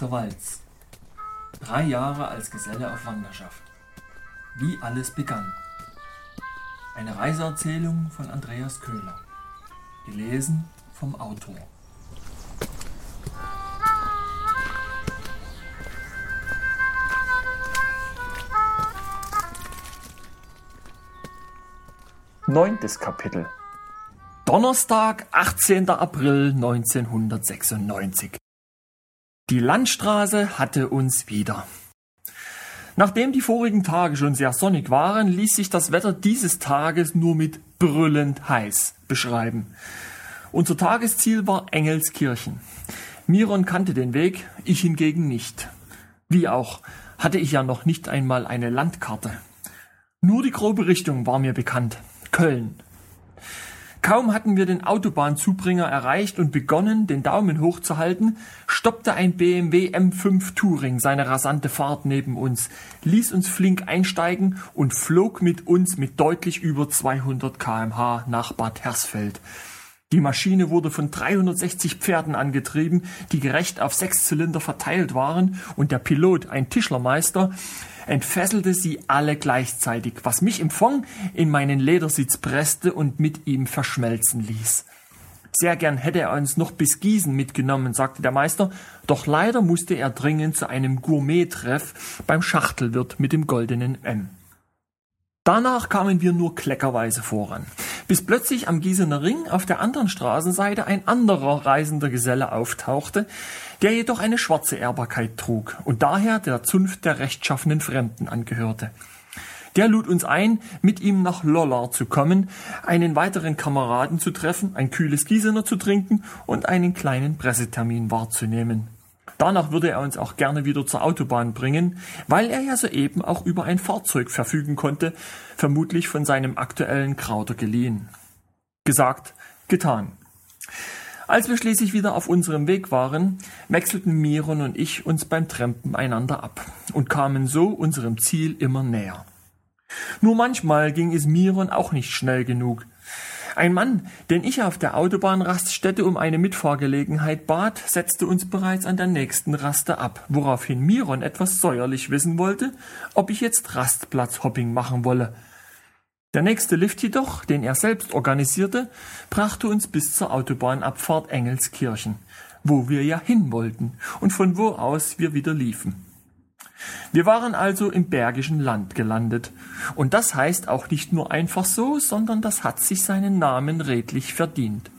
Achter Walz. Drei Jahre als Geselle auf Wanderschaft. Wie alles begann. Eine Reiseerzählung von Andreas Köhler. Gelesen vom Autor. Neuntes Kapitel Donnerstag, 18. April 1996. Die Landstraße hatte uns wieder. Nachdem die vorigen Tage schon sehr sonnig waren, ließ sich das Wetter dieses Tages nur mit brüllend heiß beschreiben. Unser Tagesziel war Engelskirchen. Miron kannte den Weg, ich hingegen nicht. Wie auch, hatte ich ja noch nicht einmal eine Landkarte. Nur die grobe Richtung war mir bekannt. Köln. Kaum hatten wir den Autobahnzubringer erreicht und begonnen, den Daumen hochzuhalten, stoppte ein BMW M5 Touring seine rasante Fahrt neben uns, ließ uns flink einsteigen und flog mit uns mit deutlich über 200 kmh nach Bad Hersfeld. Die Maschine wurde von 360 Pferden angetrieben, die gerecht auf sechs Zylinder verteilt waren, und der Pilot, ein Tischlermeister, entfesselte sie alle gleichzeitig, was mich im Fond in meinen Ledersitz presste und mit ihm verschmelzen ließ. Sehr gern hätte er uns noch bis Gießen mitgenommen, sagte der Meister, doch leider musste er dringend zu einem Gourmet-Treff beim Schachtelwirt mit dem goldenen M. Danach kamen wir nur kleckerweise voran, bis plötzlich am Gießener Ring auf der anderen Straßenseite ein anderer reisender Geselle auftauchte, der jedoch eine schwarze Ehrbarkeit trug und daher der Zunft der rechtschaffenen Fremden angehörte. Der lud uns ein, mit ihm nach Lollar zu kommen, einen weiteren Kameraden zu treffen, ein kühles Gießener zu trinken und einen kleinen Pressetermin wahrzunehmen. Danach würde er uns auch gerne wieder zur Autobahn bringen, weil er ja soeben auch über ein Fahrzeug verfügen konnte, vermutlich von seinem aktuellen Krauter geliehen. Gesagt, getan. Als wir schließlich wieder auf unserem Weg waren, wechselten Miron und ich uns beim Trampen einander ab und kamen so unserem Ziel immer näher. Nur manchmal ging es Miron auch nicht schnell genug. Ein Mann, den ich auf der Autobahnraststätte um eine Mitfahrgelegenheit bat, setzte uns bereits an der nächsten Raste ab, woraufhin Miron etwas säuerlich wissen wollte, ob ich jetzt Rastplatzhopping machen wolle. Der nächste Lift jedoch, den er selbst organisierte, brachte uns bis zur Autobahnabfahrt Engelskirchen, wo wir ja hin wollten und von wo aus wir wieder liefen. Wir waren also im Bergischen Land gelandet. Und das heißt auch nicht nur einfach so, sondern das hat sich seinen Namen redlich verdient.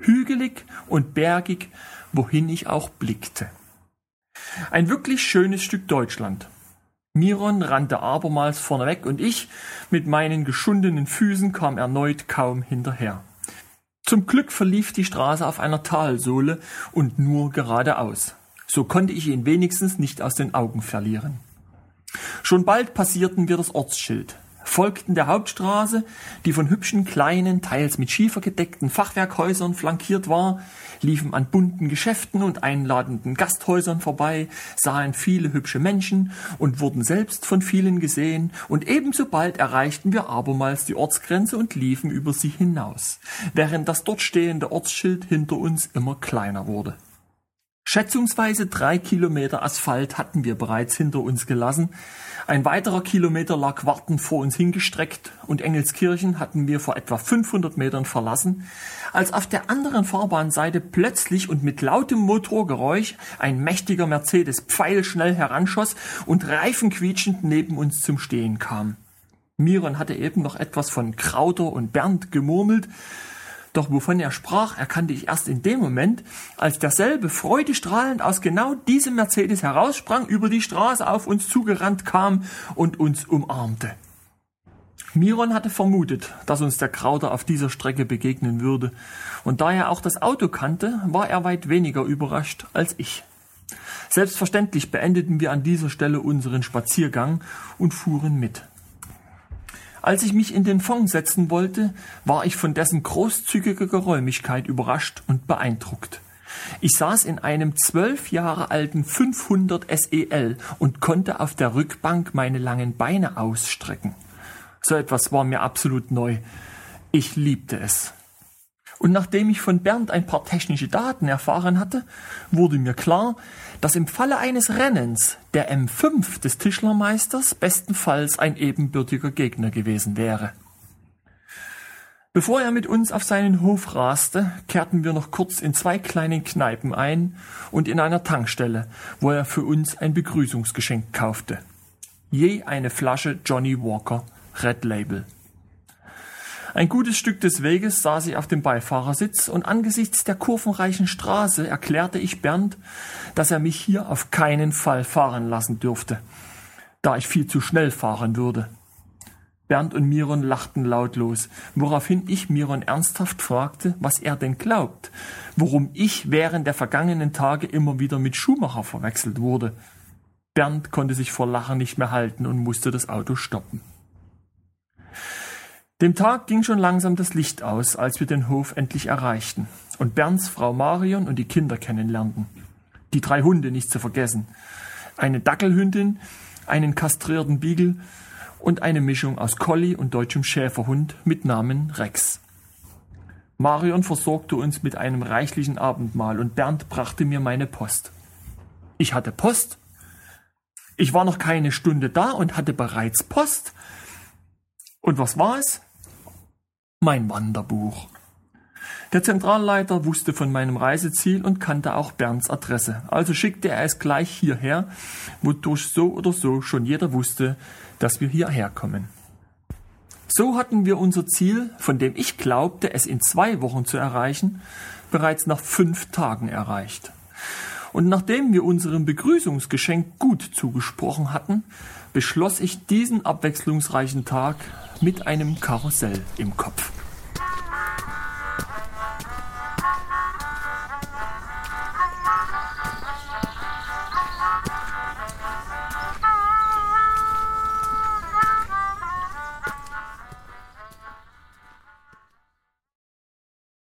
Hügelig und bergig, wohin ich auch blickte. Ein wirklich schönes Stück Deutschland. Miron rannte abermals vorneweg und ich mit meinen geschundenen Füßen kam erneut kaum hinterher. Zum Glück verlief die Straße auf einer Talsohle und nur geradeaus. So konnte ich ihn wenigstens nicht aus den Augen verlieren. Schon bald passierten wir das Ortsschild, folgten der Hauptstraße, die von hübschen kleinen, teils mit Schiefer gedeckten Fachwerkhäusern flankiert war, liefen an bunten Geschäften und einladenden Gasthäusern vorbei, sahen viele hübsche Menschen und wurden selbst von vielen gesehen, und ebenso bald erreichten wir abermals die Ortsgrenze und liefen über sie hinaus, während das dort stehende Ortsschild hinter uns immer kleiner wurde. Schätzungsweise drei Kilometer Asphalt hatten wir bereits hinter uns gelassen. Ein weiterer Kilometer lag wartend vor uns hingestreckt und Engelskirchen hatten wir vor etwa 500 Metern verlassen, als auf der anderen Fahrbahnseite plötzlich und mit lautem Motorgeräusch ein mächtiger Mercedes pfeilschnell heranschoss und reifenquietschend neben uns zum Stehen kam. Miron hatte eben noch etwas von Krauter und Bernd gemurmelt, doch wovon er sprach, erkannte ich erst in dem Moment, als derselbe freudestrahlend aus genau diesem Mercedes heraussprang, über die Straße auf uns zugerannt kam und uns umarmte. Miron hatte vermutet, dass uns der Krauter auf dieser Strecke begegnen würde, und da er auch das Auto kannte, war er weit weniger überrascht als ich. Selbstverständlich beendeten wir an dieser Stelle unseren Spaziergang und fuhren mit. Als ich mich in den Fond setzen wollte, war ich von dessen großzügiger Geräumigkeit überrascht und beeindruckt. Ich saß in einem zwölf Jahre alten 500 SEL und konnte auf der Rückbank meine langen Beine ausstrecken. So etwas war mir absolut neu. Ich liebte es. Und nachdem ich von Bernd ein paar technische Daten erfahren hatte, wurde mir klar, dass im Falle eines Rennens der M5 des Tischlermeisters bestenfalls ein ebenbürtiger Gegner gewesen wäre. Bevor er mit uns auf seinen Hof raste, kehrten wir noch kurz in zwei kleinen Kneipen ein und in einer Tankstelle, wo er für uns ein Begrüßungsgeschenk kaufte. Je eine Flasche Johnny Walker Red Label. Ein gutes Stück des Weges saß ich auf dem Beifahrersitz und angesichts der kurvenreichen Straße erklärte ich Bernd, dass er mich hier auf keinen Fall fahren lassen dürfte, da ich viel zu schnell fahren würde. Bernd und Miron lachten lautlos, woraufhin ich Miron ernsthaft fragte, was er denn glaubt, worum ich während der vergangenen Tage immer wieder mit Schumacher verwechselt wurde. Bernd konnte sich vor Lachen nicht mehr halten und musste das Auto stoppen. Dem Tag ging schon langsam das Licht aus, als wir den Hof endlich erreichten und Bernds Frau Marion und die Kinder kennenlernten. Die drei Hunde nicht zu vergessen. Eine Dackelhündin, einen kastrierten Beagle und eine Mischung aus Collie und deutschem Schäferhund mit Namen Rex. Marion versorgte uns mit einem reichlichen Abendmahl und Bernd brachte mir meine Post. Ich hatte Post. Ich war noch keine Stunde da und hatte bereits Post. Und was war es? Mein Wanderbuch. Der Zentralleiter wusste von meinem Reiseziel und kannte auch Bernds Adresse. Also schickte er es gleich hierher, wodurch so oder so schon jeder wusste, dass wir hierher kommen. So hatten wir unser Ziel, von dem ich glaubte, es in zwei Wochen zu erreichen, bereits nach fünf Tagen erreicht. Und nachdem wir unserem Begrüßungsgeschenk gut zugesprochen hatten, beschloss ich diesen abwechslungsreichen Tag mit einem Karussell im Kopf.